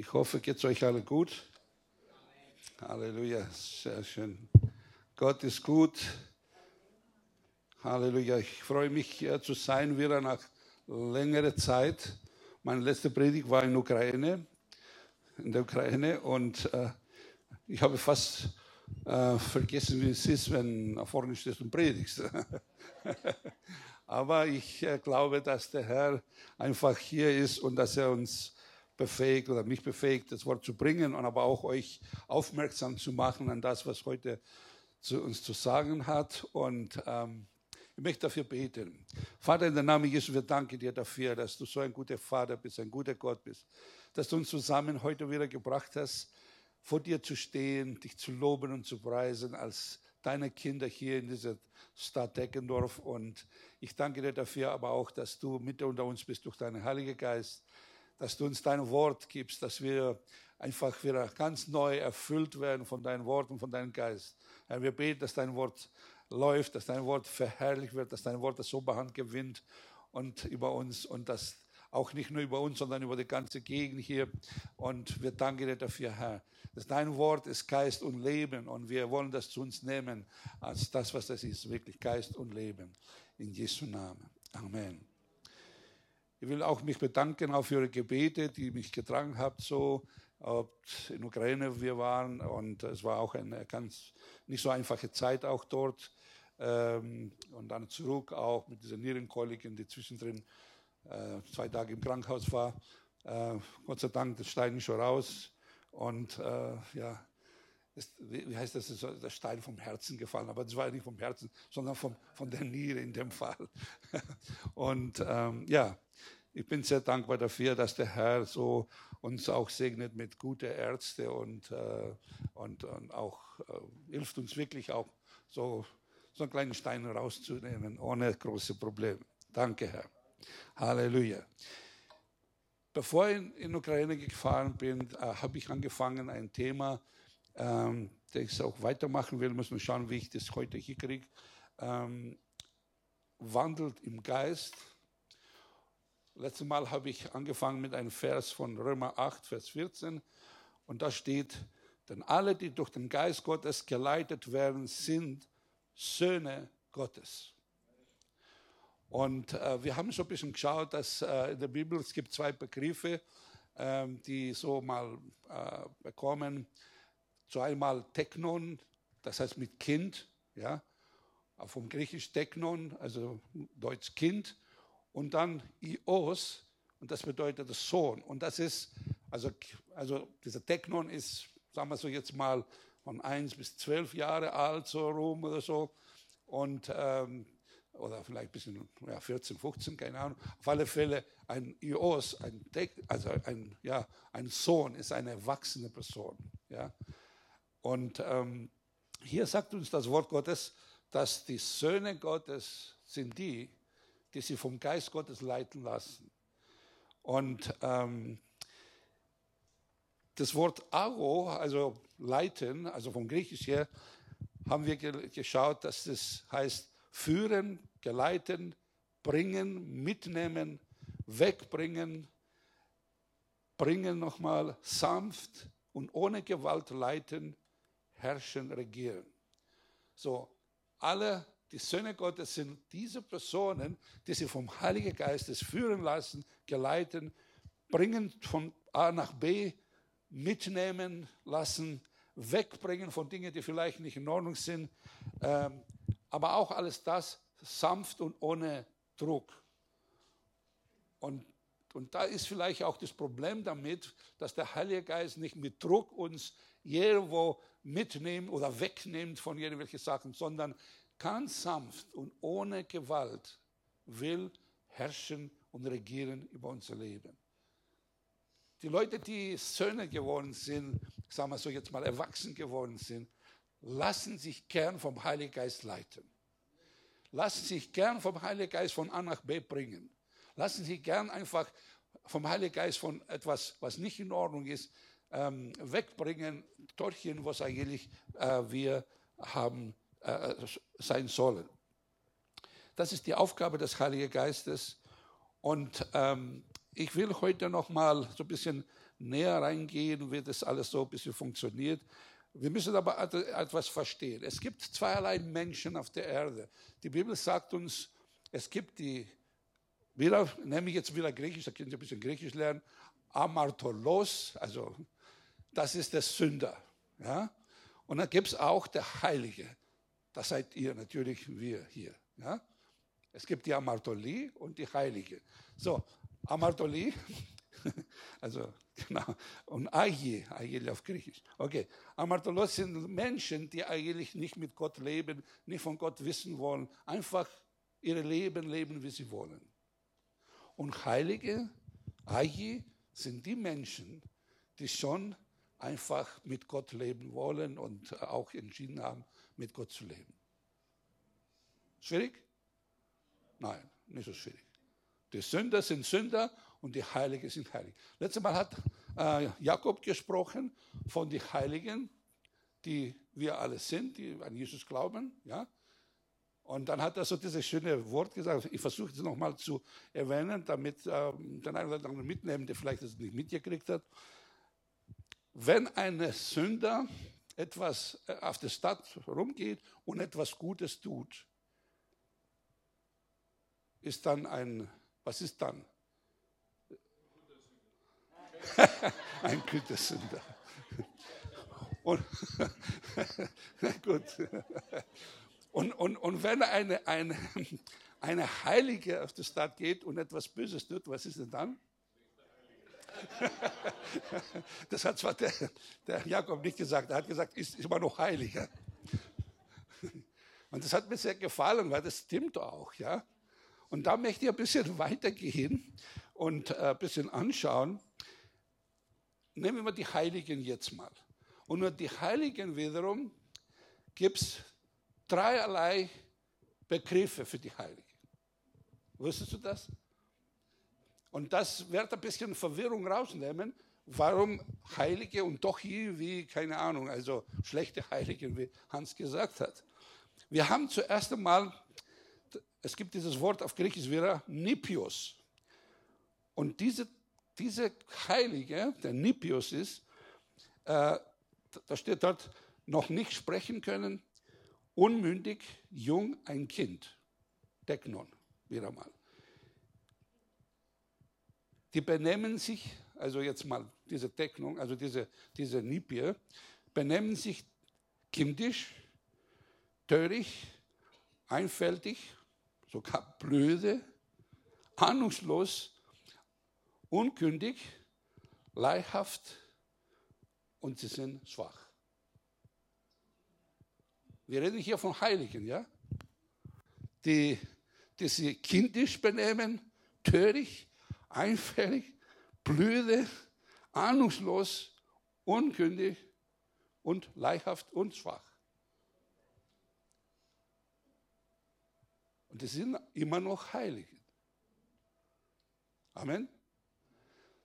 Ich hoffe, geht es euch alle gut. Halleluja, sehr schön. Gott ist gut. Halleluja. Ich freue mich, hier zu sein, wieder nach längerer Zeit. Meine letzte Predigt war in Ukraine, in der Ukraine, und äh, ich habe fast äh, vergessen, wie es ist, wenn vorne stehst und predigst. Aber ich äh, glaube, dass der Herr einfach hier ist und dass er uns befähigt oder mich befähigt, das Wort zu bringen und aber auch euch aufmerksam zu machen an das, was heute zu uns zu sagen hat. Und ähm, ich möchte dafür beten. Vater, in der Namen Jesu, wir danken dir dafür, dass du so ein guter Vater bist, ein guter Gott bist, dass du uns zusammen heute wieder gebracht hast, vor dir zu stehen, dich zu loben und zu preisen als deine Kinder hier in dieser Stadt Deckendorf. Und ich danke dir dafür aber auch, dass du mit unter uns bist durch deinen Heiligen Geist, dass du uns dein Wort gibst, dass wir einfach wieder ganz neu erfüllt werden von deinem Wort und von deinem Geist. Herr, wir beten, dass dein Wort läuft, dass dein Wort verherrlicht wird, dass dein Wort das Oberhand gewinnt und über uns und das auch nicht nur über uns, sondern über die ganze Gegend hier. Und wir danken dir dafür, Herr. Dass dein Wort ist Geist und Leben und wir wollen das zu uns nehmen als das, was das ist, wirklich Geist und Leben. In Jesu Namen. Amen. Ich will auch mich bedanken auf Ihre Gebete, die mich getragen habt, so ob in Ukraine wir waren und es war auch eine ganz nicht so einfache Zeit auch dort ähm, und dann zurück auch mit dieser Nierenkoliken, die zwischendrin äh, zwei Tage im Krankenhaus war. Äh, Gott sei Dank, das Stein ist schon raus. Und äh, ja, ist, wie heißt das, ist der Stein vom Herzen gefallen. Aber das war nicht vom Herzen, sondern vom, von der Niere in dem Fall. und ähm, ja, ich bin sehr dankbar dafür, dass der Herr so uns auch segnet mit guten Ärzten und, äh, und, und, auch äh, hilft uns wirklich auch so, so einen kleinen Stein rauszunehmen, ohne große Probleme. Danke, Herr. Halleluja. Bevor ich in Ukraine gefahren bin, äh, habe ich angefangen, ein Thema, ähm, das ich auch weitermachen will, muss man schauen, wie ich das heute hier kriege. Ähm, wandelt im Geist. Letztes Mal habe ich angefangen mit einem Vers von Römer 8, Vers 14. Und da steht, denn alle, die durch den Geist Gottes geleitet werden, sind Söhne Gottes. Und äh, wir haben so ein bisschen geschaut, dass äh, in der Bibel es gibt zwei Begriffe, äh, die so mal äh, bekommen. Zu einmal Technon, das heißt mit Kind, ja, vom Griechisch Technon, also Deutsch Kind, und dann Ios, und das bedeutet Sohn. Und das ist, also, also dieser Technon ist, sagen wir so jetzt mal, von 1 bis 12 Jahre alt, so rum oder so. Und ähm, oder vielleicht ein bisschen ja, 14, 15, keine Ahnung. Auf alle Fälle ein Ios, ein, also ein, ja, ein Sohn ist eine erwachsene Person. Ja. Und ähm, hier sagt uns das Wort Gottes, dass die Söhne Gottes sind die, die sich vom Geist Gottes leiten lassen. Und ähm, das Wort Aro, also leiten, also vom Griechisch her, haben wir geschaut, dass das heißt führen, geleiten, bringen, mitnehmen, wegbringen, bringen nochmal sanft und ohne Gewalt leiten, herrschen, regieren. So, alle die Söhne Gottes sind diese Personen, die sich vom Heiligen Geistes führen lassen, geleiten, bringen von A nach B, mitnehmen lassen, wegbringen von Dingen, die vielleicht nicht in Ordnung sind, ähm, aber auch alles das sanft und ohne Druck. Und, und da ist vielleicht auch das Problem damit, dass der Heilige Geist nicht mit Druck uns irgendwo mitnimmt oder wegnimmt von irgendwelchen Sachen, sondern ganz sanft und ohne Gewalt will herrschen und regieren über unser Leben. Die Leute, die Söhne geworden sind, sagen wir so jetzt mal erwachsen geworden sind, lassen sich gern vom Heiligen Geist leiten. Lassen sich gern vom Heiligen Geist von A nach B bringen. Lassen sich gern einfach vom Heiligen Geist von etwas, was nicht in Ordnung ist, ähm, wegbringen, dorthin, was eigentlich äh, wir haben äh, sein sollen. Das ist die Aufgabe des Heiligen Geistes. Und ähm, ich will heute noch mal so ein bisschen näher reingehen, wie das alles so ein bisschen funktioniert. Wir müssen aber etwas verstehen. Es gibt zweierlei Menschen auf der Erde. Die Bibel sagt uns, es gibt die, wieder, nehme ich jetzt wieder Griechisch, da können Sie ein bisschen Griechisch lernen, Amartolos, also das ist der Sünder. Ja? Und dann gibt es auch der Heilige. Das seid ihr natürlich, wir hier. Ja? Es gibt die Amartoli und die Heilige. So, Amartoli, also genau, und Agie, Agie auf Griechisch. Okay, Amartolos sind Menschen, die eigentlich nicht mit Gott leben, nicht von Gott wissen wollen, einfach ihr Leben leben, wie sie wollen. Und Heilige, Agie, sind die Menschen, die schon einfach mit Gott leben wollen und auch entschieden haben, mit Gott zu leben. Schwierig? Nein, nicht so schwierig. Die Sünder sind Sünder und die Heiligen sind heilig. Letztes Mal hat äh, Jakob gesprochen von den Heiligen, die wir alle sind, die an Jesus glauben. Ja? Und dann hat er so dieses schöne Wort gesagt, ich versuche es nochmal zu erwähnen, damit äh, den einen oder anderen mitnehmen, der vielleicht das nicht mitgekriegt hat. Wenn ein Sünder etwas äh, auf der Stadt rumgeht und etwas Gutes tut, ist dann ein, was ist dann? ein Gütesünder. Und, gut. Und, und, und wenn eine, eine, eine Heilige auf die Stadt geht und etwas Böses tut, was ist denn dann? Das hat zwar der, der Jakob nicht gesagt, er hat gesagt, ist immer noch heiliger. Und das hat mir sehr gefallen, weil das stimmt auch, ja. Und da möchte ich ein bisschen weitergehen und äh, ein bisschen anschauen. Nehmen wir die Heiligen jetzt mal. Und nur die Heiligen wiederum gibt es dreierlei Begriffe für die Heiligen. Wusstest du das? Und das wird ein bisschen Verwirrung rausnehmen, warum Heilige und doch hier wie, keine Ahnung, also schlechte Heiligen, wie Hans gesagt hat. Wir haben zuerst einmal es gibt dieses Wort auf Griechisch wieder, Nipios. Und diese, diese Heilige, der Nipios ist, äh, da steht dort, noch nicht sprechen können, unmündig, jung, ein Kind. Deknon, wieder mal. Die benehmen sich, also jetzt mal diese Decknung, also diese, diese Nipie, benehmen sich kindisch, töricht, einfältig sogar blöde, ahnungslos, unkündig, leihhaft und sie sind schwach. Wir reden hier von Heiligen, ja? Die, die sich kindisch benehmen, töricht, einfällig, blöde, ahnungslos, unkündig und leihhaft und schwach. Und das sind immer noch Heilige. Amen.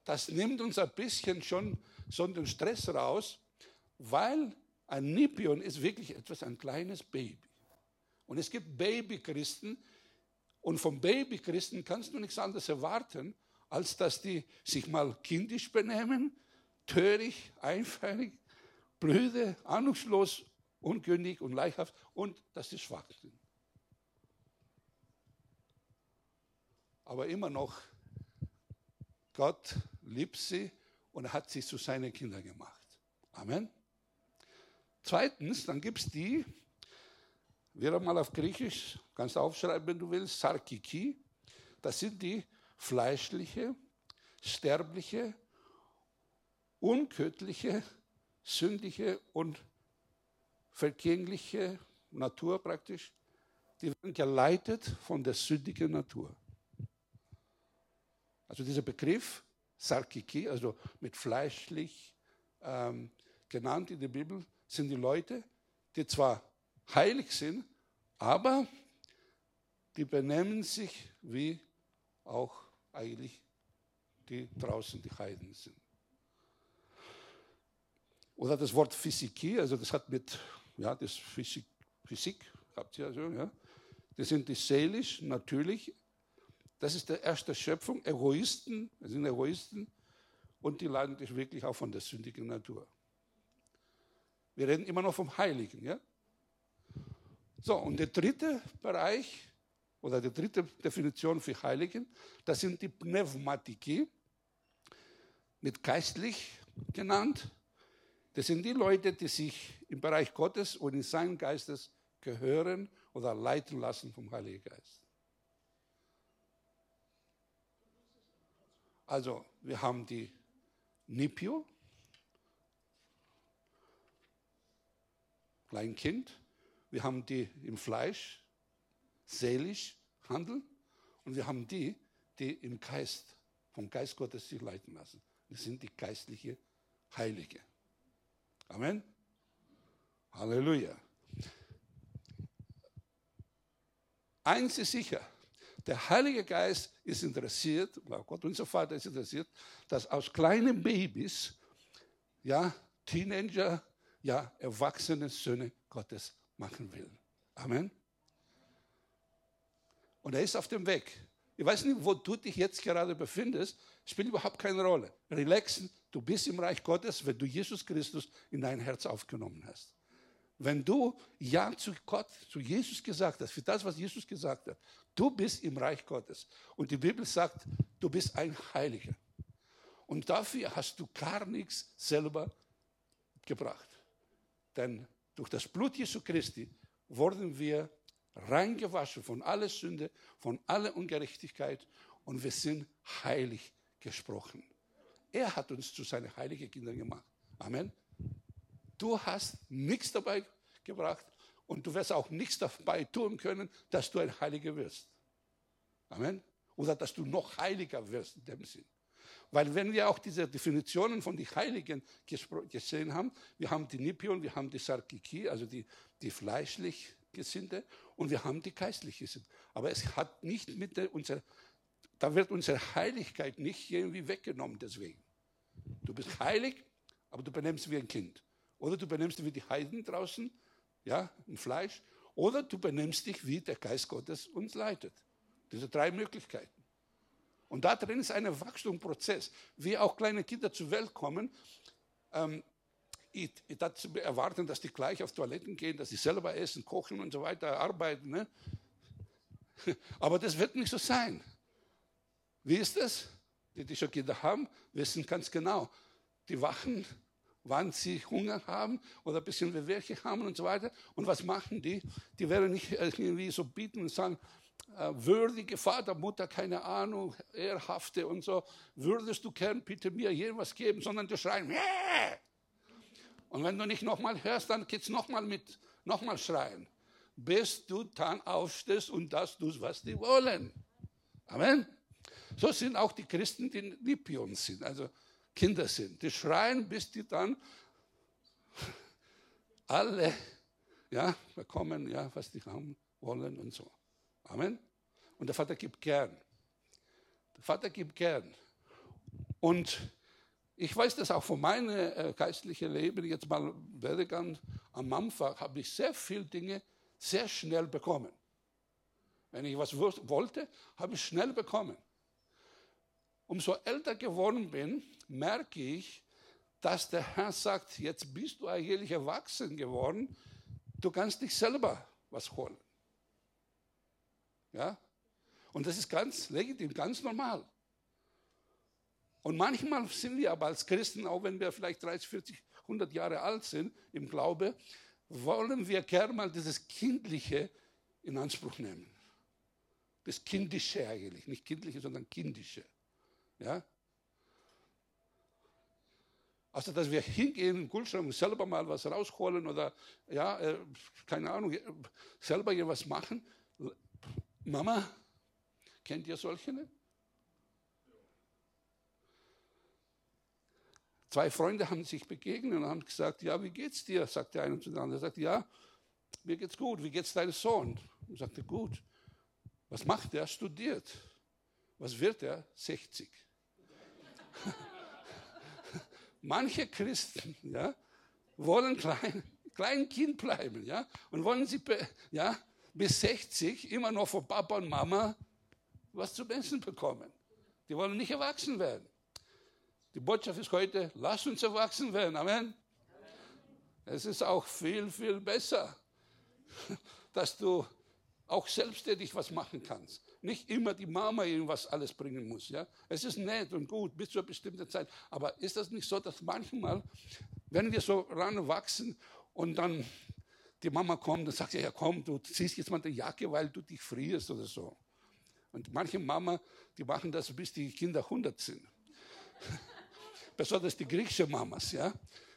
Das nimmt uns ein bisschen schon so den Stress raus, weil ein Nipion ist wirklich etwas, ein kleines Baby. Und es gibt Babychristen und vom Babychristen kannst du nichts anderes erwarten, als dass die sich mal kindisch benehmen, töricht, einfällig, blöde, ahnungslos, unkündig und leichthaft und dass sie schwach sind. aber immer noch, Gott liebt sie und hat sie zu seinen Kindern gemacht. Amen. Zweitens, dann gibt es die, wieder mal auf Griechisch, kannst du aufschreiben, wenn du willst, Sarkiki. Das sind die fleischliche, sterbliche, unködliche, sündige und vergängliche Natur praktisch. Die werden geleitet von der sündigen Natur. Also dieser Begriff Sarkiki, also mit fleischlich ähm, genannt in der Bibel, sind die Leute, die zwar heilig sind, aber die benennen sich wie auch eigentlich die draußen die Heiden sind. Oder das Wort Physiki, also das hat mit, ja, das Physik, Physik habt ihr also, ja. Das sind die seelisch, natürlich Das ist der erste Schöpfung. Egoisten, wir sind Egoisten und die leiden wirklich auch von der sündigen Natur. Wir reden immer noch vom Heiligen, ja? So, und der dritte Bereich oder die dritte Definition für Heiligen, das sind die Pneumatiki, mit geistlich genannt. Das sind die Leute, die sich im Bereich Gottes und in seinen Geistes gehören oder leiten lassen vom Heiligen Geist. Also, wir haben die Nipio, Kleinkind, wir haben die im Fleisch, seelisch handeln und wir haben die, die im Geist, vom Geist Gottes sich leiten lassen. Das sind die geistliche Heilige. Amen. Halleluja. Eins ist sicher, der Heilige Geist ist interessiert, Gott unser Vater ist interessiert, dass aus kleinen Babys, ja, Teenager, ja, erwachsene Söhne Gottes machen will. Amen. Und er ist auf dem Weg. Ich weiß nicht, wo du dich jetzt gerade befindest, spielt überhaupt keine Rolle. Relaxen, du bist im Reich Gottes, wenn du Jesus Christus in dein Herz aufgenommen hast. Wenn du Ja zu Gott, zu Jesus gesagt hast, für das, was Jesus gesagt hat, du bist im Reich Gottes. Und die Bibel sagt, du bist ein Heiliger. Und dafür hast du gar nichts selber gebracht. Denn durch das Blut Jesu Christi wurden wir reingewaschen von aller Sünde, von aller Ungerechtigkeit und wir sind heilig gesprochen. Er hat uns zu seinen heiligen Kindern gemacht. Amen. Du hast nichts dabei gebracht und du wirst auch nichts dabei tun können, dass du ein Heiliger wirst. Amen. Oder dass du noch heiliger wirst in dem Sinn. Weil wenn wir auch diese Definitionen von den Heiligen gesehen haben, wir haben die Nipion, wir haben die Sarkiki, also die, die fleischlich Gesinnte, und wir haben die geistliche Gesinnte. Aber es hat nicht mit der, unserer, da wird unsere Heiligkeit nicht irgendwie weggenommen deswegen. Du bist heilig, aber du benimmst wie ein Kind. Oder du benimmst dich wie die Heiden draußen, ja, im Fleisch. Oder du benimmst dich, wie der Geist Gottes uns leitet. Diese drei Möglichkeiten. Und da drin ist ein Wachstumsprozess. Wie auch kleine Kinder zur Welt kommen, ähm, dazu erwarten, dass die gleich auf Toiletten gehen, dass sie selber essen, kochen und so weiter, arbeiten. Ne? Aber das wird nicht so sein. Wie ist das? Die, die schon Kinder haben, wissen ganz genau. Die wachen, wann sie Hunger haben oder ein bisschen Wehwehchen haben und so weiter. Und was machen die? Die werden nicht irgendwie so bieten und sagen, äh, würdige Vater, Mutter, keine Ahnung, ehrhafte und so, würdest du gern bitte mir irgendwas geben, sondern die schreien, und wenn du nicht nochmal hörst, dann geht's nochmal mit, nochmal schreien, bis du dann aufstehst und das tust, was die wollen. Amen. So sind auch die Christen, die Lipions sind, also Kinder sind. Die schreien, bis die dann alle ja, bekommen, ja, was die haben wollen und so. Amen. Und der Vater gibt gern. Der Vater gibt gern. Und ich weiß das auch von meinem äh, geistlichen Leben, jetzt mal Werdegang am Anfang, habe ich sehr viele Dinge sehr schnell bekommen. Wenn ich was wollte, habe ich schnell bekommen. Umso älter geworden bin, merke ich, dass der Herr sagt, jetzt bist du eigentlich erwachsen geworden, du kannst dich selber was holen. Ja? Und das ist ganz legitim, ganz normal. Und manchmal sind wir aber als Christen, auch wenn wir vielleicht 30, 40, 100 Jahre alt sind im Glaube, wollen wir gerne mal dieses Kindliche in Anspruch nehmen. Das Kindische eigentlich, nicht Kindliche, sondern Kindische. Ja? Also, dass wir hingehen im Kühlschrank und selber mal was rausholen oder, ja, äh, keine Ahnung, selber hier was machen, Mama, kennt ihr solche? Zwei Freunde haben sich begegnet und haben gesagt, ja, wie geht's dir? Sagt der eine zu dem anderen. Er sagt, ja, mir geht's gut. Wie geht's deinem Sohn? Und sagte, gut. Was macht er? Studiert. Was wird er? 60. Manche Christen, ja, wollen klein, klein Kind bleiben, ja, und wollen sie, ja, bis 60 immer noch von Papa und Mama was zum Essen bekommen. Die wollen nicht erwachsen werden. Die Botschaft ist heute, lass uns erwachsen werden. Amen. Es ist auch viel, viel besser, dass du auch selbstständig was machen kannst. Nicht immer die Mama irgendwas alles bringen muss. Ja? Es ist nett und gut bis zu einer bestimmten Zeit. Aber ist das nicht so, dass manchmal, wenn wir so ranwachsen und dann die Mama kommt und sagt, ja komm, du ziehst jetzt mal die Jacke, weil du dich frierst oder so. Und manche Mama, die machen das, bis die Kinder 100 sind. Besonders die griechischen Mamas, ja.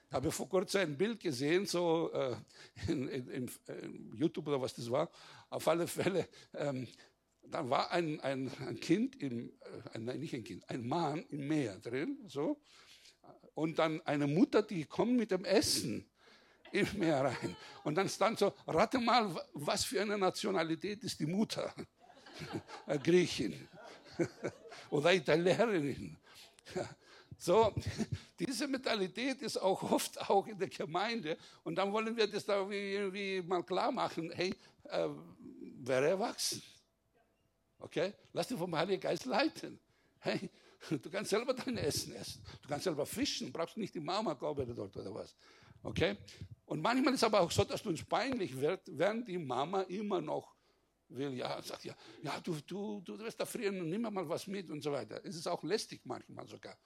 Ich habe vor kurzem ein Bild gesehen, so äh, in, in, in, in, YouTube oder was das war. Auf alle Fälle, ähm, da war ein, ein, ein Kind, im, äh, nein, nicht ein Kind, ein Mann im Meer drin, so. Und dann eine Mutter, die kommt mit dem Essen im Meer rein. Und dann stand so, rate mal, was für eine Nationalität ist die Mutter? Griechin oder Italienerin. So, diese Mentalität ist auch oft auch in der Gemeinde. Und dann wollen wir das da irgendwie mal klar machen. Hey, äh, wäre erwachsen. Okay? Lass dich vom Heiligen Geist leiten. Hey, du kannst selber dein Essen essen. Du kannst selber fischen. Brauchst nicht die Mama kommen dort oder was. Okay? Und manchmal ist es aber auch so, dass uns peinlich wird, während die Mama immer noch will, ja, sagt ja, ja, du, du, du wirst da frieren und nimm mal was mit und so weiter. Es ist auch lästig manchmal sogar.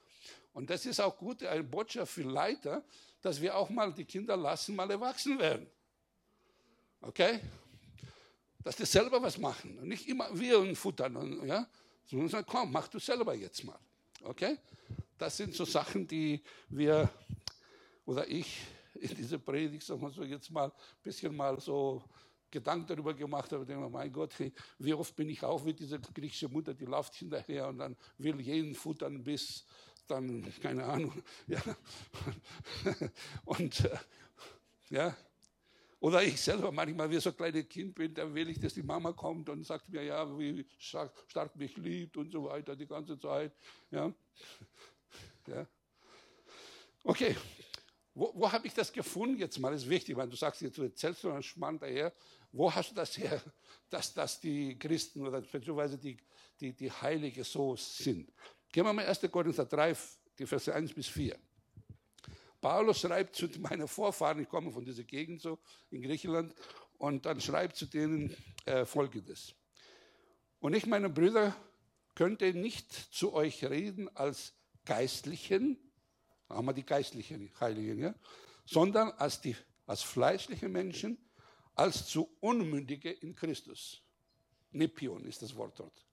Und das ist auch gut, eine Botschaft für Leiter, dass wir auch mal die Kinder lassen, mal erwachsen werden. Okay? Dass die selber was machen und nicht immer wir futtern. Und, ja? Sondern sagen, komm, mach du selber jetzt mal. Okay? Das sind so Sachen, die wir oder ich in dieser Predigt, sagen wir so jetzt mal, ein bisschen mal so Gedanken darüber gemacht habe, denke, mein Gott, wie oft bin ich auch wie diese griechische Mutter, die läuft hinterher und dann will jeden futtern bis dann, keine Ahnung, ja. Und, äh, ja. Oder ich selber manchmal, wie so ein kleines Kind bin, dann will ich, dass die Mama kommt und sagt mir, ja, wie stark, stark mich liebt und so weiter die ganze Zeit, ja. Ja. Okay, wo, wo habe ich das gefunden jetzt mal? Das ist wichtig, weil du sagst, jetzt du erzählst einen Schmarrn daher. Wo hast du das her, dass, dass die Christen oder beziehungsweise die, die, die Heilige so sind? Gehen wir mal 1. Korinther 3, die Verse 1 bis 4. Paulus schreibt zu meinen Vorfahren, ich komme von dieser Gegend so in Griechenland, und dann schreibt zu denen äh, Folgendes. Und ich, meine Brüder, könnte nicht zu euch reden als Geistlichen, haben wir die geistlichen Heiligen, ja, sondern als, die, als fleischliche Menschen, als zu Unmündige in Christus. Nepion ist das Wort dort.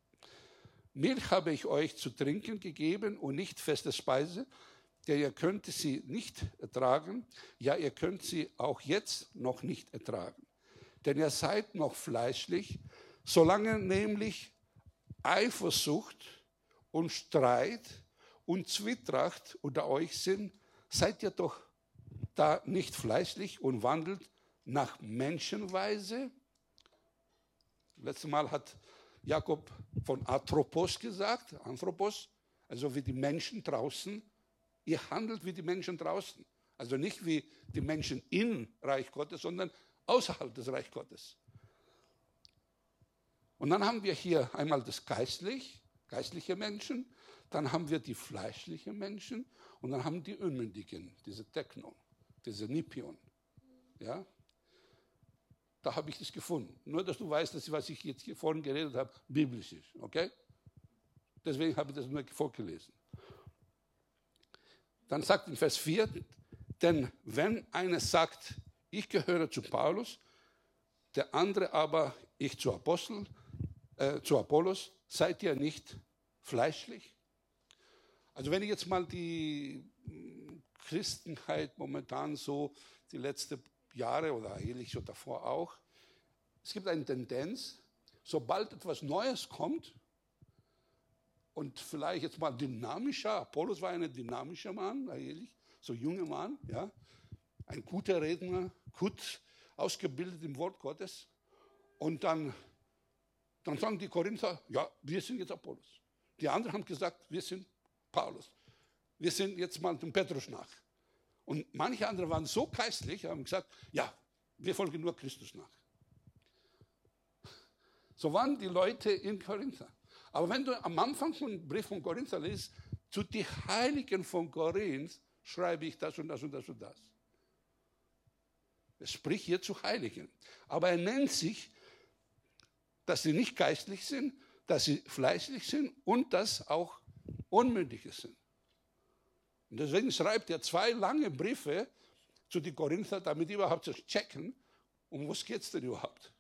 Milch habe ich euch zu trinken gegeben und nicht feste Speise, denn ihr könnt sie nicht ertragen, ja, ihr könnt sie auch jetzt noch nicht ertragen. Denn ihr seid noch fleischlich, solange nämlich Eifersucht und Streit und Zwietracht unter euch sind, seid ihr doch da nicht fleischlich und wandelt nach Menschenweise. Letztes Mal hat Jakob von Anthropos gesagt, Anthropos, also wie die Menschen draußen. Ihr handelt wie die Menschen draußen. Also nicht wie die Menschen im Reich Gottes, sondern außerhalb des Reich Gottes. Und dann haben wir hier einmal das geistlich, geistliche Menschen, dann haben wir die fleischlichen Menschen und dann haben die Unmündigen, diese Techno, diese Nipion. Ja? Da habe ich das gefunden. Nur, dass du weißt, dass was ich jetzt hier vorhin geredet habe, biblisch ist. Okay? Deswegen habe ich das nur vorgelesen. Dann sagt in Vers 4, denn wenn einer sagt, ich gehöre zu Paulus, der andere aber, ich zu Apostel, äh, zu Apollos, seid ihr nicht fleischlich? Also wenn ich jetzt mal die hm, Christenheit momentan so die letzten Jahre oder eigentlich schon davor auch. Es gibt eine Tendenz, sobald etwas Neues kommt und vielleicht jetzt mal dynamischer, Apollos war ein dynamischer Mann, eigentlich, so junger Mann, ja, ein guter Redner, gut ausgebildet im Wort Gottes. Und dann, dann sagen die Korinther, ja, wir sind jetzt Apollos. Die anderen haben gesagt, wir sind Paulus. Wir sind jetzt mal dem Petrus nach. Und manche andere waren so geistlich, haben gesagt, ja, wir folgen nur Christus nach. So waren die Leute in Korinth. Aber wenn du am Anfang vom Brief von Korinther liest, zu den Heiligen von Korinth schreibe ich das und das und das und das. Er spricht hier zu Heiligen. Aber er nennt sich, dass sie nicht geistlich sind, dass sie fleißig sind und dass auch Unmündige sind. Und deswegen schreibt er zwei lange Briefe zu den Korinther, damit die überhaupt checken, um was geht es denn überhaupt.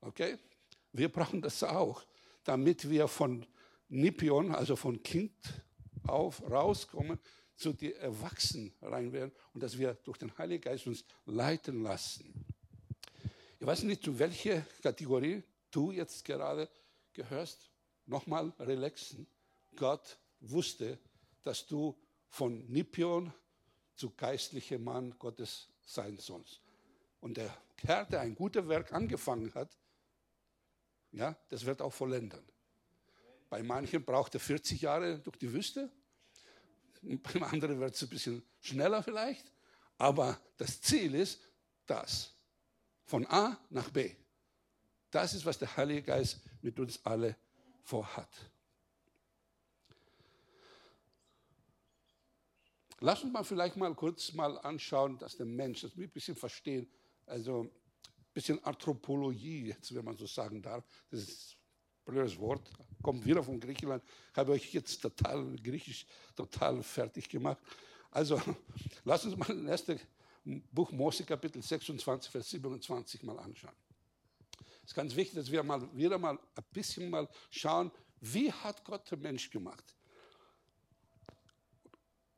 Okay? Wir brauchen das auch, damit wir von Nipion, also von Kind auf, rauskommen, zu den Erwachsenen rein werden und dass wir durch den Heiligen Geist uns leiten lassen. Ich weiß nicht, zu welcher Kategorie du jetzt gerade gehörst. Nochmal relaxen. Gott wusste, dass du von Nipion zu geistlichem Mann Gottes sein sollst. Und der Herr, der ein gutes Werk angefangen hat, ja, das wird auch vollenden. Bei manchen braucht er 40 Jahre durch die Wüste, beim anderen wird es ein bisschen schneller vielleicht, aber das Ziel ist das, von A nach B. Das ist, was der Heilige Geist mit uns alle vorhat. Lass uns mal vielleicht mal kurz mal anschauen, dass der Mensch, dass wir ein bisschen verstehen, also ein bisschen Anthropologie, jetzt, wenn man so sagen darf. Das ist ein blödes Wort, kommt wieder von Griechenland. Habe euch jetzt total griechisch total fertig gemacht. Also, lass uns mal das erste Buch Mose, Kapitel 26, Vers 27 mal anschauen. Es ist ganz wichtig, dass wir mal wieder mal ein bisschen mal schauen, wie hat Gott den Mensch gemacht?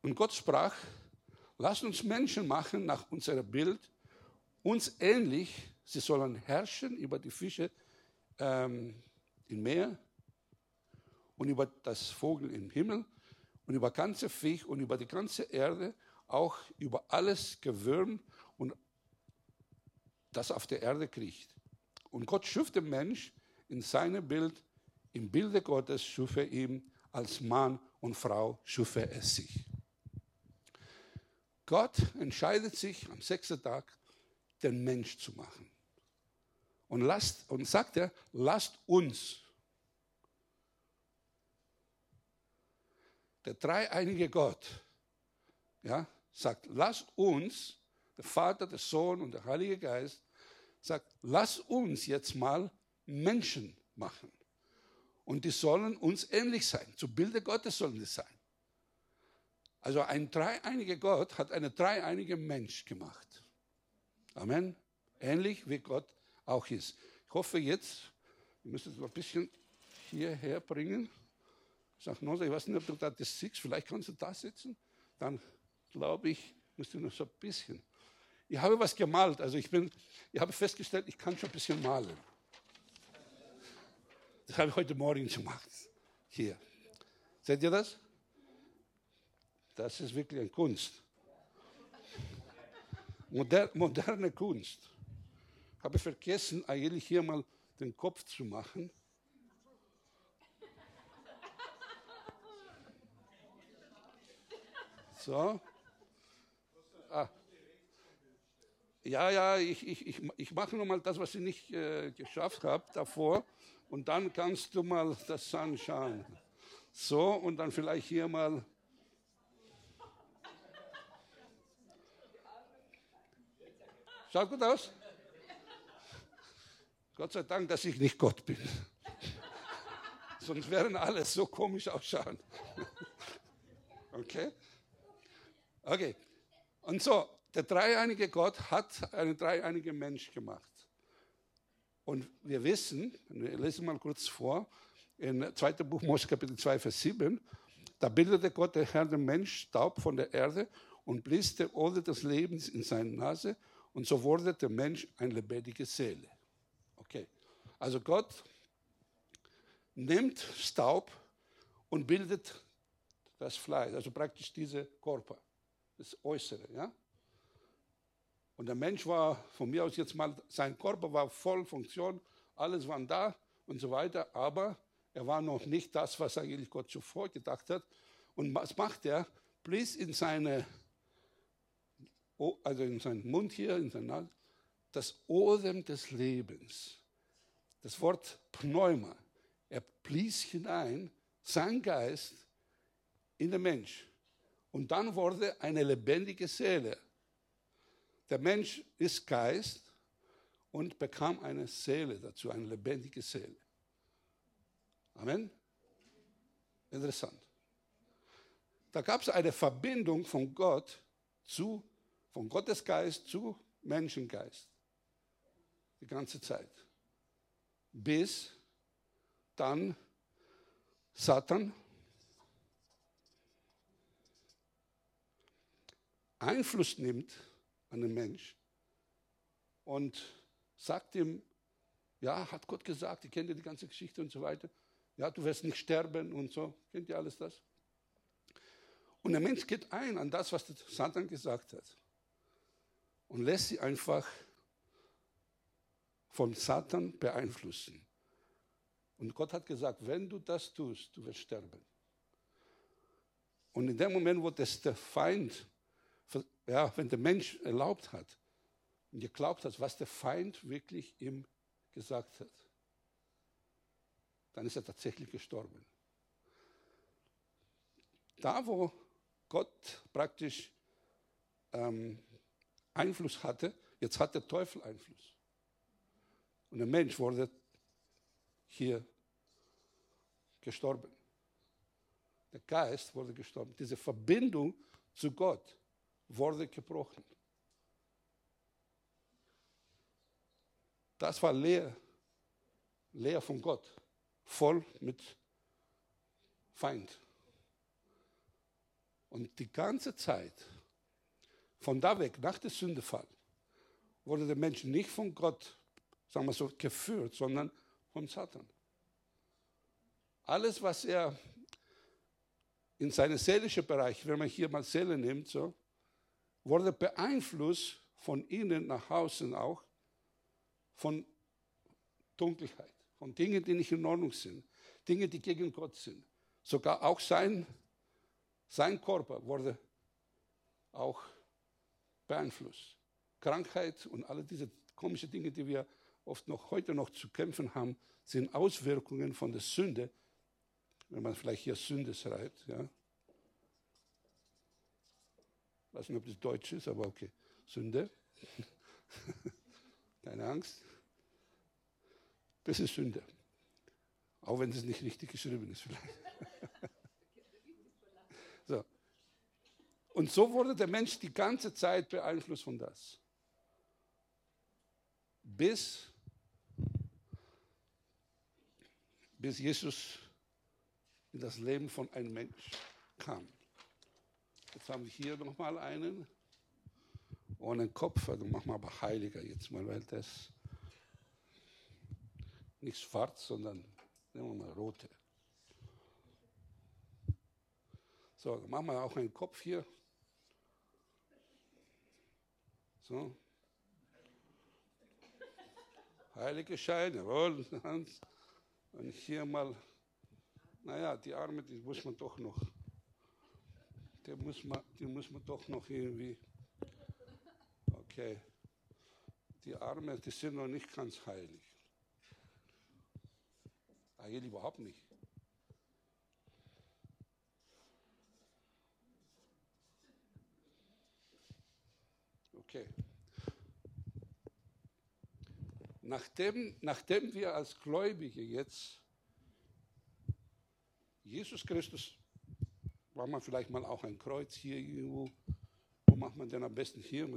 Und Gott sprach, lass uns Menschen machen nach unserem Bild, uns ähnlich, sie sollen herrschen über die Fische ähm, im Meer und über das Vogel im Himmel und über ganze Viech und über die ganze Erde, auch über alles Gewürm und das auf der Erde kriecht. Und Gott schuf den Mensch in seinem Bild, im Bilde Gottes schuf er ihn, als Mann und Frau schuf er es sich. Gott entscheidet sich am sechsten Tag, den Mensch zu machen. Und, lasst, und sagt er, lasst uns, der dreieinige Gott, ja, sagt, lasst uns, der Vater, der Sohn und der Heilige Geist, sagt, lasst uns jetzt mal Menschen machen. Und die sollen uns ähnlich sein. Zu Bilde Gottes sollen die sein. Also ein dreieiniger Gott hat einen dreieinige Mensch gemacht. Amen. Ähnlich wie Gott auch ist. Ich hoffe jetzt, ihr müsst es noch ein bisschen hierher bringen. Ich sage, Nosa, ich weiß nicht, ob du da das siehst, vielleicht kannst du da sitzen. Dann glaube ich, musst du noch so ein bisschen. Ich habe was gemalt, also ich bin, ich habe festgestellt, ich kann schon ein bisschen malen. Das habe ich heute Morgen gemacht. Hier. Seht ihr das? Das ist wirklich eine Kunst. Moder moderne Kunst. Habe vergessen, eigentlich hier mal den Kopf zu machen. So. Ah. Ja, ja, ich, ich, ich, ich mache nur mal das, was ich nicht äh, geschafft habe davor. Und dann kannst du mal das anschauen. So, und dann vielleicht hier mal Schaut gut aus? Gott sei Dank, dass ich nicht Gott bin. Sonst wären alle so komisch ausschauen. okay? Okay. Und so, der dreieinige Gott hat einen dreieinigen Mensch gemacht. Und wir wissen, wir lesen mal kurz vor, in 2. Buch Mose Kapitel 2, Vers 7, da bildete Gott der Herr den Mensch Staub von der Erde und blies der Odem des Lebens in seine Nase und so wurde der Mensch eine lebendige Seele. Okay. Also Gott nimmt Staub und bildet das Fleisch, also praktisch diese Körper, das Äußere, ja. Und der Mensch war von mir aus jetzt mal, sein Körper war voll Funktion, alles war da und so weiter, aber er war noch nicht das, was eigentlich Gott zuvor gedacht hat. Und was macht er? Blies in seine also in seinen Mund hier, in seinen Nase, das Odem des Lebens. Das Wort Pneuma Er blies hinein, sein Geist in den Mensch. Und dann wurde eine lebendige Seele. Der Mensch ist Geist und bekam eine Seele dazu, eine lebendige Seele. Amen. Interessant. Da gab es eine Verbindung von Gott zu, von Gottes Geist zu Menschengeist. Die ganze Zeit. Bis dann Satan Einfluss nimmt an den Mensch und sagt ihm, ja, hat Gott gesagt, ihr kennt ja die ganze Geschichte und so weiter. Ja, du wirst nicht sterben und so. Kennt ihr alles das? Und der Mensch geht ein an das, was Satan gesagt hat. Und lässt sich einfach von Satan beeinflussen. Und Gott hat gesagt, wenn du das tust, du wirst sterben. Und in dem Moment, wo das der Feind, ja, wenn der Mensch erlaubt hat und geglaubt hat, was der Feind wirklich ihm gesagt hat, dann ist er tatsächlich gestorben. Da, wo Gott praktisch ähm, Einfluss hatte, jetzt hat der Teufel Einfluss. Und der Mensch wurde hier gestorben. Der Geist wurde gestorben. Diese Verbindung zu Gott wurde gebrochen. Das war leer, leer von Gott voll mit Feind. Und die ganze Zeit, von da weg, nach dem Sündefall, wurde der Mensch nicht von Gott, sagen wir so, geführt, sondern von Satan. Alles, was er in seinen seelischen Bereich, wenn man hier mal Seele nimmt, so, wurde beeinflusst von innen nach außen auch, von Dunkelheit von Dingen, die nicht in Ordnung sind, Dinge, die gegen Gott sind. Sogar auch sein, sein Körper wurde auch beeinflusst. Krankheit und alle diese komischen Dinge, die wir oft noch heute noch zu kämpfen haben, sind Auswirkungen von der Sünde, wenn man vielleicht hier Sünde schreibt. Ja. Ich weiß nicht, ob das Deutsch ist, aber okay. Sünde. Keine Angst. Das ist Sünde. Auch wenn es nicht richtig geschrieben ist vielleicht. so. Und so wurde der Mensch die ganze Zeit beeinflusst von das. Bis, bis Jesus in das Leben von einem Mensch kam. Jetzt haben wir hier nochmal einen ohne Kopf, also machen wir aber Heiliger jetzt mal, weil das nicht schwarz, sondern nehmen wir mal rote. So, machen wir auch einen Kopf hier. So. Heilige Schein, jawohl, Hans. Und hier mal, naja, die Arme, die muss man doch noch, die muss man, die muss man doch noch irgendwie, okay. Die Arme, die sind noch nicht ganz heilig. Eigentlich überhaupt nicht. Okay. Nachdem, nachdem wir als Gläubige jetzt Jesus Christus, machen wir vielleicht mal auch ein Kreuz hier irgendwo. Wo macht man denn am besten hier?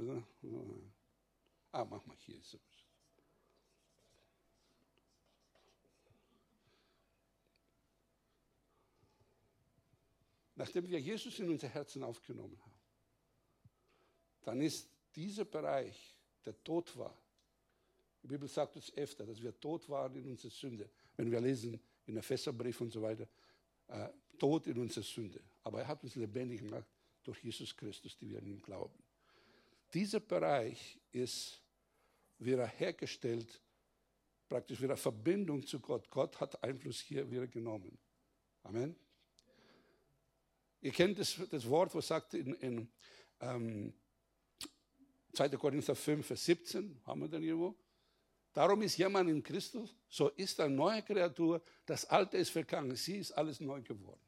Ah, mach mal hier. Nachdem wir Jesus in unser Herzen aufgenommen haben, dann ist dieser Bereich, der tot war, die Bibel sagt uns öfter, dass wir tot waren in unserer Sünde. Wenn wir lesen in Epheserbrief und so weiter, äh, tot in unserer Sünde. Aber er hat uns lebendig gemacht durch Jesus Christus, die wir an ihm glauben. Dieser Bereich ist wieder hergestellt, praktisch wieder Verbindung zu Gott. Gott hat Einfluss hier wieder genommen. Amen. Ihr kennt das, das Wort, was sagt in, in ähm, 2. Korinther 5, Vers 17, haben wir denn irgendwo? Darum ist jemand in Christus, so ist eine neue Kreatur, das Alte ist vergangen, sie ist alles neu geworden.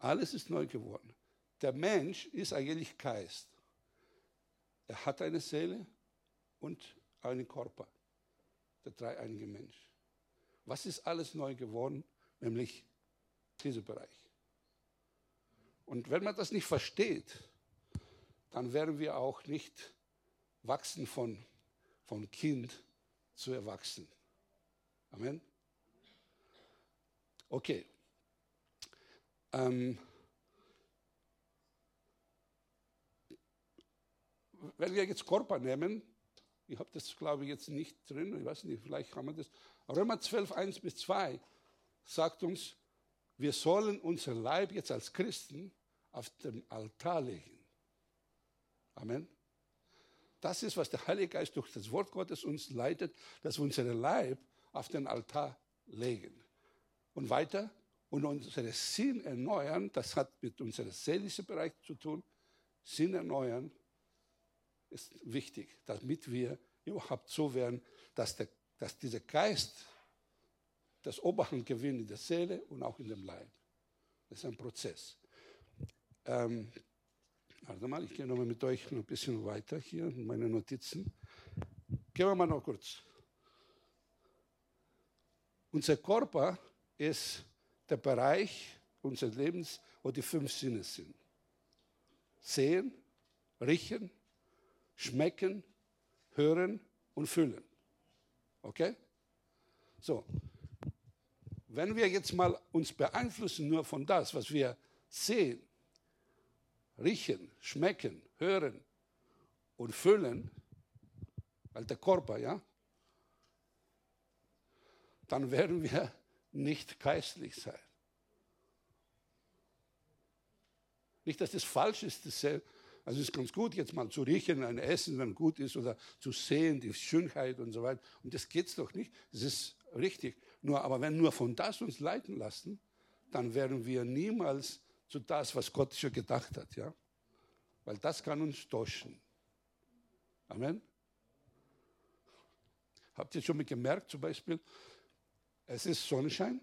Alles ist neu geworden. Der Mensch ist eigentlich Geist. Er hat eine Seele und einen Körper, der dreieinige Mensch. Was ist alles neu geworden? Nämlich dieser Bereich. Und wenn man das nicht versteht, dann werden wir auch nicht wachsen von, von Kind zu Erwachsen. Amen. Okay. Ähm, wenn wir jetzt Körper nehmen, ich habe das glaube ich jetzt nicht drin, ich weiß nicht, vielleicht haben wir das. Römer 12, 1 bis 2 sagt uns, wir sollen unser Leib jetzt als Christen auf dem Altar legen. Amen. Das ist, was der Heilige Geist durch das Wort Gottes uns leitet, dass wir unseren Leib auf den Altar legen. Und weiter, und unsere Sinn erneuern, das hat mit unserem seelischen Bereich zu tun. Sinn erneuern ist wichtig, damit wir überhaupt so werden, dass, der, dass dieser Geist das Oberhand gewinnt in der Seele und auch in dem Leib. Das ist ein Prozess. Ähm, warte mal, ich gehe nochmal mit euch noch ein bisschen weiter hier in meine Notizen. Gehen wir mal noch kurz. Unser Körper ist der Bereich unseres Lebens, wo die fünf Sinne sind. Sehen, riechen, schmecken, hören und fühlen. Okay? So. Wenn wir jetzt mal uns beeinflussen nur von das, was wir sehen, riechen, schmecken, hören und fühlen, der Körper, ja, dann werden wir nicht geistlich sein. Nicht, dass das falsch ist, das also es ist ganz gut, jetzt mal zu riechen, ein Essen, wenn gut ist, oder zu sehen, die Schönheit und so weiter. Und das geht es doch nicht. Das ist richtig. Nur, aber wenn nur von das uns leiten lassen, dann werden wir niemals zu das, was Gott schon gedacht hat, ja. Weil das kann uns täuschen. Amen. Habt ihr schon mal gemerkt, zum Beispiel, es ist Sonnenschein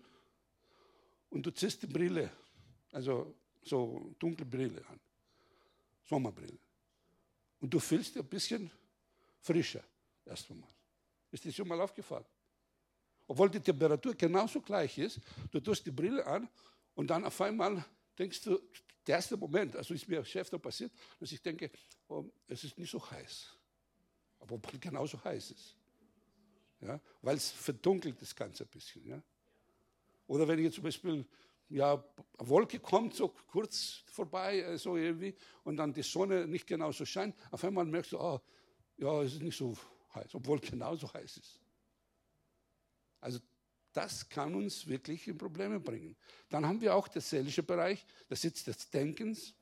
und du ziehst die Brille, also so dunkle Brille an. Sommerbrille. Und du fühlst dich ein bisschen frischer, erst einmal. Ist dir schon mal aufgefallen? Obwohl die Temperatur genauso gleich ist, du tust die Brille an und dann auf einmal denkst du, der erste Moment, also ist mir Chef da passiert, dass ich denke, oh, es ist nicht so heiß. Aber genauso heiß ist. Ja, weil es verdunkelt das Ganze ein bisschen. Ja. Oder wenn ich zum Beispiel ja, eine Wolke kommt so kurz vorbei, äh, so irgendwie, und dann die Sonne nicht genau so scheint, auf einmal merkst du, oh, ja, es ist nicht so heiß, obwohl genauso heiß ist. Also das kann uns wirklich in Probleme bringen. Dann haben wir auch den seelischen Bereich, der Sitz des Denkens,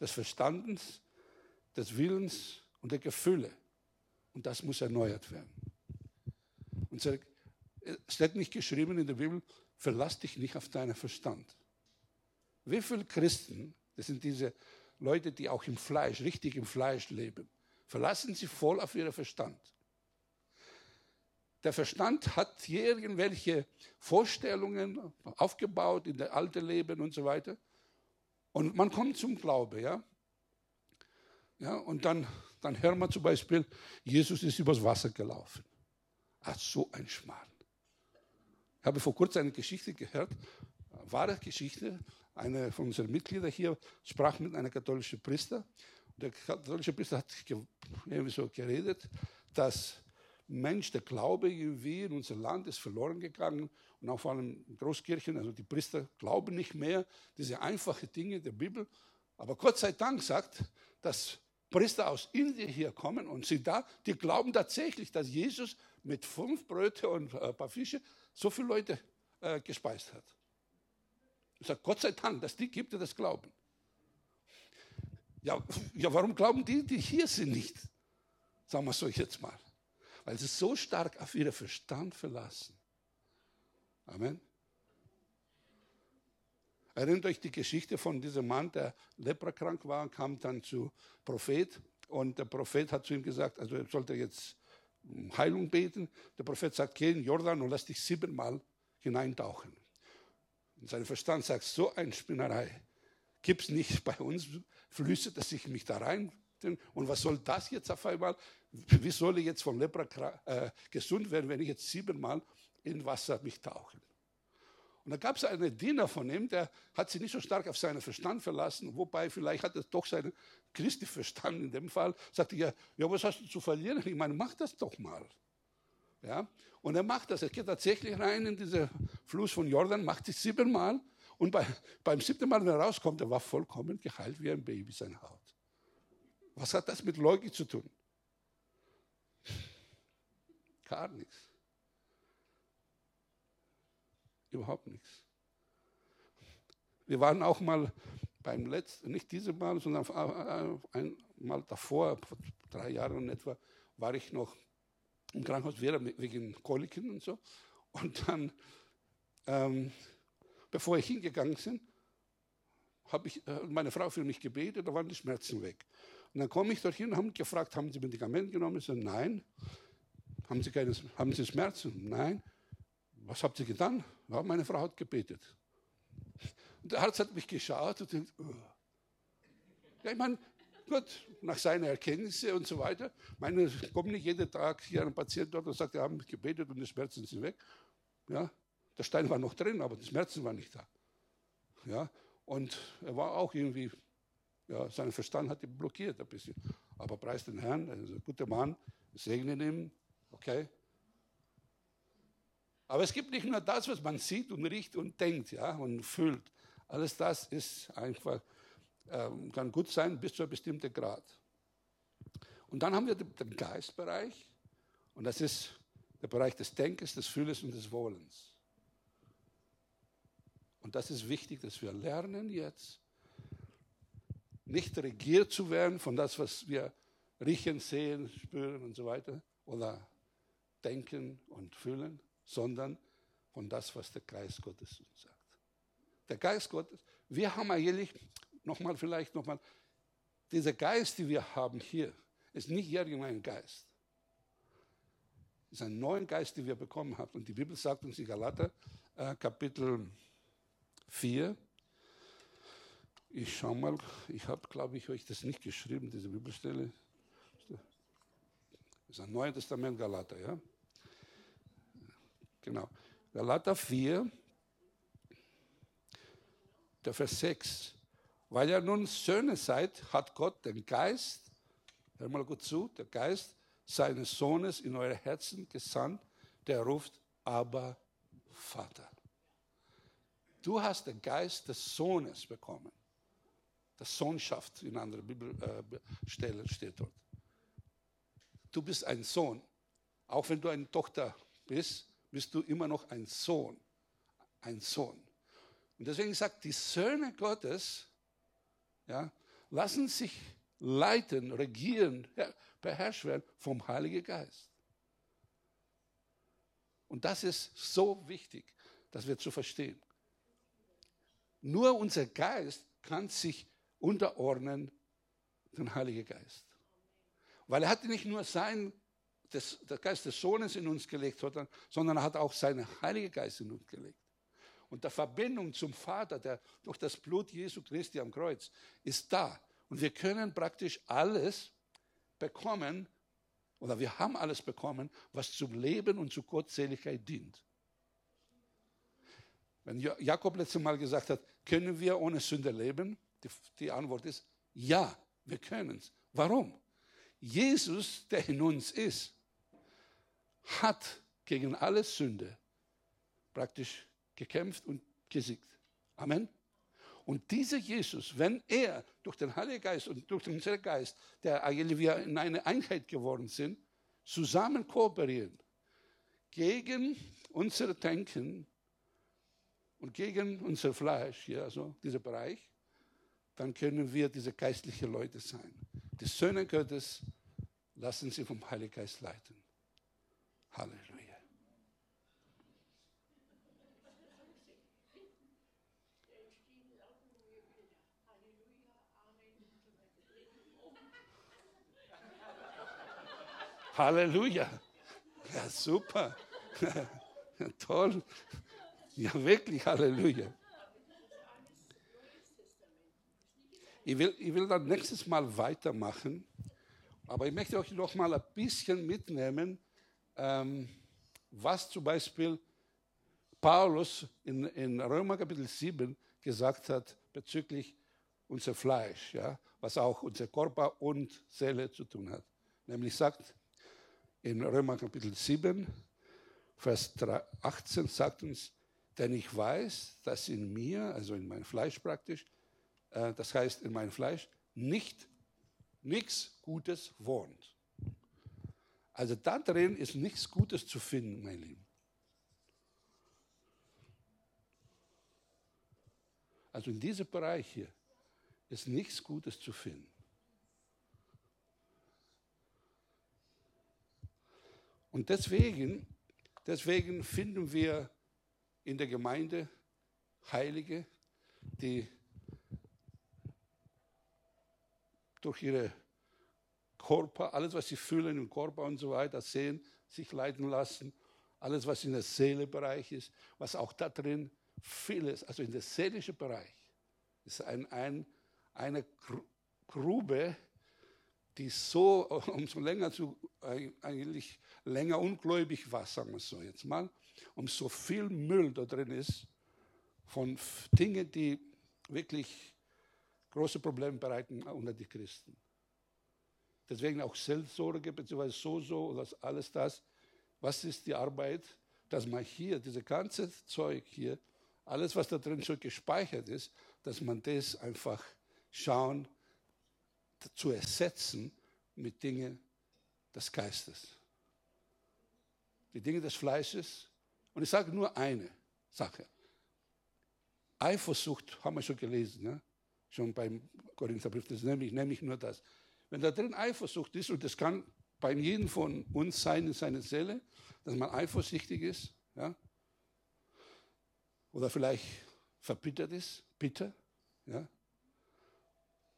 des Verstandens, des Willens und der Gefühle. Und das muss erneuert werden. Und es steht nicht geschrieben in der Bibel, verlass dich nicht auf deinen Verstand. Wie viele Christen, das sind diese Leute, die auch im Fleisch, richtig im Fleisch leben, verlassen sich voll auf ihren Verstand. Der Verstand hat hier irgendwelche Vorstellungen aufgebaut in der alten Leben und so weiter. Und man kommt zum Glaube, ja. Ja, und dann, dann hören wir zum Beispiel, Jesus ist übers Wasser gelaufen. Ach, so ein Schmarrn. Ich habe vor kurzem eine Geschichte gehört, wahre Geschichte. Eine von unseren Mitgliedern hier sprach mit einem katholischen Priester. Der katholische Priester hat irgendwie so geredet, dass Mensch, der Glaube irgendwie in unser Land ist verloren gegangen und auch vor allem Großkirchen, also die Priester glauben nicht mehr diese einfachen Dinge der Bibel. Aber Gott sei Dank sagt, dass Priester aus Indien hier kommen und sie da, die glauben tatsächlich, dass Jesus mit fünf Bröte und ein paar Fische so viele Leute äh, gespeist hat. Ich sage, Gott sei Dank, dass die gibt, die das glauben. Ja, ja, warum glauben die, die hier sind, nicht? Sagen wir so jetzt mal. Weil sie so stark auf ihren Verstand verlassen. Amen. Erinnert euch die Geschichte von diesem Mann, der leprakrank war und kam dann zu Prophet und der Prophet hat zu ihm gesagt, also er sollte jetzt Heilung beten. Der Prophet sagt, geh in Jordan und lass dich siebenmal hineintauchen. Und sein Verstand sagt, so eine Spinnerei gibt es nicht bei uns, flüstert es sich mich da rein. Und was soll das jetzt auf einmal? Wie soll ich jetzt von Lepra äh, gesund werden, wenn ich jetzt siebenmal in Wasser mich tauche? Und da gab es einen Diener von ihm, der hat sich nicht so stark auf seinen Verstand verlassen, wobei vielleicht hat er doch seinen Christi Verstand in dem Fall. Sagte ja, ja, was hast du zu verlieren? Ich meine, mach das doch mal. Ja? Und er macht das. Er geht tatsächlich rein in diesen Fluss von Jordan, macht es siebenmal. Und bei, beim siebten Mal, wenn er rauskommt, er war vollkommen geheilt wie ein Baby, sein Haut. Was hat das mit Logik zu tun? Gar nichts. Überhaupt nichts. Wir waren auch mal beim letzten, nicht dieses Mal, sondern ein Mal davor, vor drei Jahren etwa, war ich noch im Krankenhaus wegen Koliken und so. Und dann, ähm, bevor ich hingegangen bin, habe ich äh, meine Frau für mich gebetet, da waren die Schmerzen weg. Und dann komme ich dorthin und habe gefragt, haben Sie Medikamente genommen? Ich so, nein. Haben Sie, keine, haben Sie Schmerzen? Nein. Was habt ihr getan? Ja, meine Frau hat gebetet. Und der Arzt hat mich geschaut und denkt, oh. ja, ich meine, gut, nach seiner Erkenntnisse und so weiter. Meine, kommt nicht jeden Tag hier ein Patient dort und sagt, wir haben gebetet und die Schmerzen sind weg. Ja, der Stein war noch drin, aber die Schmerzen waren nicht da. Ja, und er war auch irgendwie, ja, sein Verstand hat ihn blockiert ein bisschen. Aber preis den Herrn, er ein guter Mann, segnen ihn, okay. Aber es gibt nicht nur das, was man sieht und riecht und denkt ja, und fühlt. Alles das ist einfach, ähm, kann gut sein bis zu einem bestimmten Grad. Und dann haben wir den Geistbereich und das ist der Bereich des Denkens, des Fühlens und des Wohlens. Und das ist wichtig, dass wir lernen jetzt, nicht regiert zu werden von das, was wir riechen, sehen, spüren und so weiter oder denken und fühlen, sondern von das, was der Geist Gottes uns sagt. Der Geist Gottes, wir haben eigentlich, nochmal vielleicht nochmal, dieser Geist, den wir haben hier, ist nicht irgendein Geist. Es ist ein neuer Geist, den wir bekommen haben. Und die Bibel sagt uns in Galater, äh, Kapitel 4, ich schaue mal, ich habe, glaube ich, euch das nicht geschrieben, diese Bibelstelle. Das ist ein Neues Testament Galater, ja? Genau. Galater 4, der Vers 6. Weil ihr nun Söhne seid, hat Gott den Geist, hör mal gut zu, der Geist seines Sohnes in eure Herzen gesandt, der ruft, aber Vater. Du hast den Geist des Sohnes bekommen. Das Sohnschaft in anderen Bibelstellen steht dort. Du bist ein Sohn. Auch wenn du eine Tochter bist, bist du immer noch ein Sohn. Ein Sohn. Und deswegen sagt, die Söhne Gottes ja, lassen sich leiten, regieren, beherrscht werden vom Heiligen Geist. Und das ist so wichtig, dass wir zu verstehen. Nur unser Geist kann sich unterordnen dem Heiligen Geist. Weil er hat nicht nur sein, das, der Geist des Sohnes in uns gelegt, sondern, sondern er hat auch seinen Heiligen Geist in uns gelegt. Und der Verbindung zum Vater, der durch das Blut Jesu Christi am Kreuz, ist da. Und wir können praktisch alles bekommen, oder wir haben alles bekommen, was zum Leben und zur Gottseligkeit dient. Wenn Jakob letztes Mal gesagt hat, können wir ohne Sünde leben? Die, die Antwort ist ja, wir können es. Warum? Jesus, der in uns ist, hat gegen alle Sünde praktisch gekämpft und gesiegt. Amen. Und dieser Jesus, wenn er durch den Heiligen Geist und durch unseren Geist, der eigentlich wir in eine Einheit geworden sind, zusammen kooperieren gegen unser Denken und gegen unser Fleisch, hier, also dieser Bereich, dann können wir diese geistlichen Leute sein. Die Söhne Gottes lassen sich vom Heiligen Geist leiten. Halleluja. Halleluja. Ja, super. Toll. Ja, wirklich, Halleluja. Ich will, ich will dann nächstes Mal weitermachen, aber ich möchte euch noch mal ein bisschen mitnehmen, ähm, was zum Beispiel Paulus in, in Römer Kapitel 7 gesagt hat bezüglich unser Fleisch, ja, was auch unser Körper und Seele zu tun hat. Nämlich sagt in Römer Kapitel 7, Vers 18 sagt uns, denn ich weiß, dass in mir, also in meinem Fleisch praktisch, äh, das heißt in meinem Fleisch, nicht nichts Gutes wohnt. Also da drin ist nichts Gutes zu finden, mein Lieben. Also in diesem Bereich hier ist nichts Gutes zu finden. Und deswegen, deswegen finden wir in der Gemeinde Heilige, die durch ihre Körper, alles, was sie fühlen im Körper und so weiter, sehen, sich leiten lassen, alles, was in der Seelebereich ist, was auch da drin vieles, also in der seelischen Bereich, ist ein, ein, eine Grube, die so, umso länger zu, eigentlich länger ungläubig war, sagen wir so jetzt mal, umso viel Müll da drin ist von Dingen, die wirklich große Probleme bereiten unter die Christen. Deswegen auch Selbstsorge, beziehungsweise so, so, oder alles das. Was ist die Arbeit, dass man hier, diese ganze Zeug hier, alles, was da drin schon gespeichert ist, dass man das einfach schauen, zu ersetzen mit Dingen des Geistes. Die Dinge des Fleisches. Und ich sage nur eine Sache. Eifersucht haben wir schon gelesen, ja? schon beim Korintherbrief, das nehme ich, nehme ich nur das. Wenn da drin Eifersucht ist, und das kann bei jedem von uns sein in seiner Seele, dass man eifersüchtig ist, ja? oder vielleicht verbittert ist, bitter. Ja?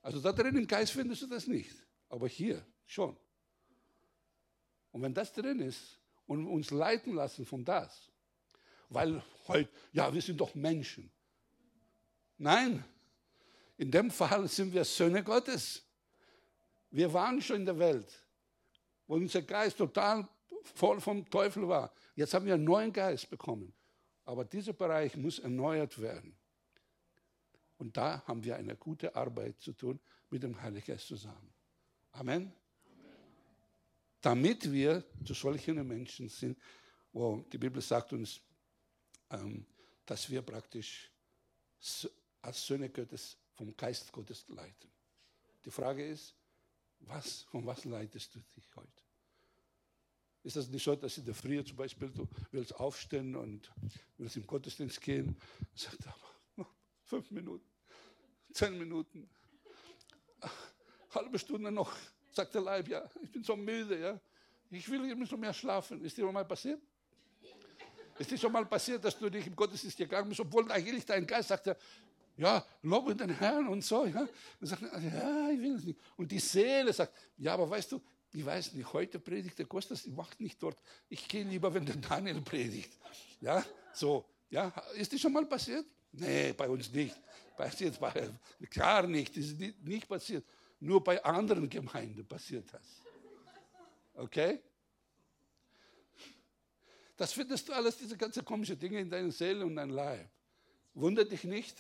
Also da drin im Geist findest du das nicht, aber hier schon. Und wenn das drin ist und uns leiten lassen von das, weil heute, ja, wir sind doch Menschen. Nein, in dem Fall sind wir Söhne Gottes. Wir waren schon in der Welt, wo unser Geist total voll vom Teufel war. Jetzt haben wir einen neuen Geist bekommen. Aber dieser Bereich muss erneuert werden. Und da haben wir eine gute Arbeit zu tun mit dem Heiligen Geist zusammen. Amen. Amen. Damit wir zu solchen Menschen sind, wo die Bibel sagt uns, ähm, dass wir praktisch als Söhne Gottes vom Geist Gottes leiten. Die Frage ist, was, von was leitest du dich heute? Ist das nicht so, dass in der Früh zum Beispiel du willst aufstehen und willst im Gottesdienst gehen? Sagt aber noch fünf Minuten, zehn Minuten, halbe Stunde noch, sagt der Leib, ja, ich bin so müde, ja, ich will immer so mehr schlafen. Ist dir mal passiert? Ist dir schon mal passiert, dass du dich im Gottesdienst gegangen bist, obwohl eigentlich dein Geist sagt, ja, lobe den Herrn und so. Ja. Und sagt, ja, ich will es nicht. Und die Seele sagt, ja, aber weißt du, ich weiß nicht, heute predigt der Kostas, ich mache nicht dort. Ich gehe lieber, wenn der Daniel predigt. Ja, so. Ja, ist das schon mal passiert? Nee, bei uns nicht. Passiert bei, gar nicht. Das ist nicht, nicht passiert. Nur bei anderen Gemeinden passiert das. Okay? Das findest du alles, diese ganzen komischen Dinge in deiner Seele und deinem Leib. Wundert dich nicht,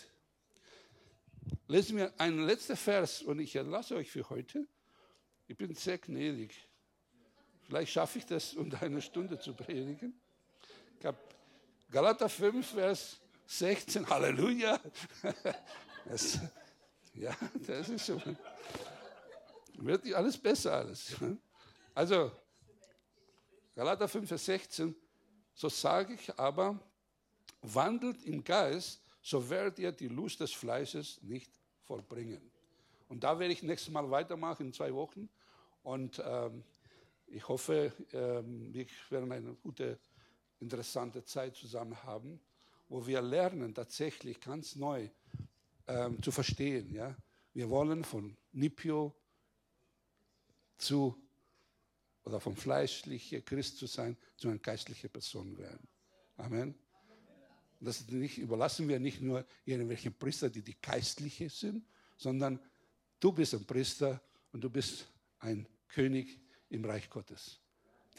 Lesen wir einen letzten Vers und ich erlasse euch für heute. Ich bin sehr gnädig. Vielleicht schaffe ich das, unter einer Stunde zu predigen. Galater 5, Vers 16. Halleluja. Das, ja, das ist schon. Wird alles besser alles. Also, Galater 5, Vers 16. So sage ich aber, wandelt im Geist, so werdet ihr die Lust des Fleißes nicht vollbringen. Und da werde ich nächstes Mal weitermachen in zwei Wochen. Und ähm, ich hoffe, ähm, wir werden eine gute, interessante Zeit zusammen haben, wo wir lernen, tatsächlich ganz neu ähm, zu verstehen. Ja? Wir wollen von Nipio zu oder vom fleischlichen Christ zu sein, zu einer geistlichen Person werden. Amen. Das nicht, überlassen wir nicht nur irgendwelchen Priester, die die geistliche sind, sondern du bist ein Priester und du bist ein König im Reich Gottes.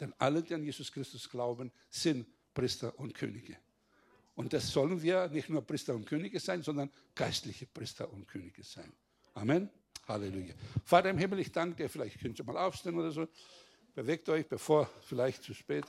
Denn alle, die an Jesus Christus glauben, sind Priester und Könige. Und das sollen wir nicht nur Priester und Könige sein, sondern geistliche Priester und Könige sein. Amen. Halleluja. Vater im Himmel, ich danke dir. Vielleicht könnt ihr mal aufstehen oder so. Bewegt euch, bevor vielleicht zu spät ist.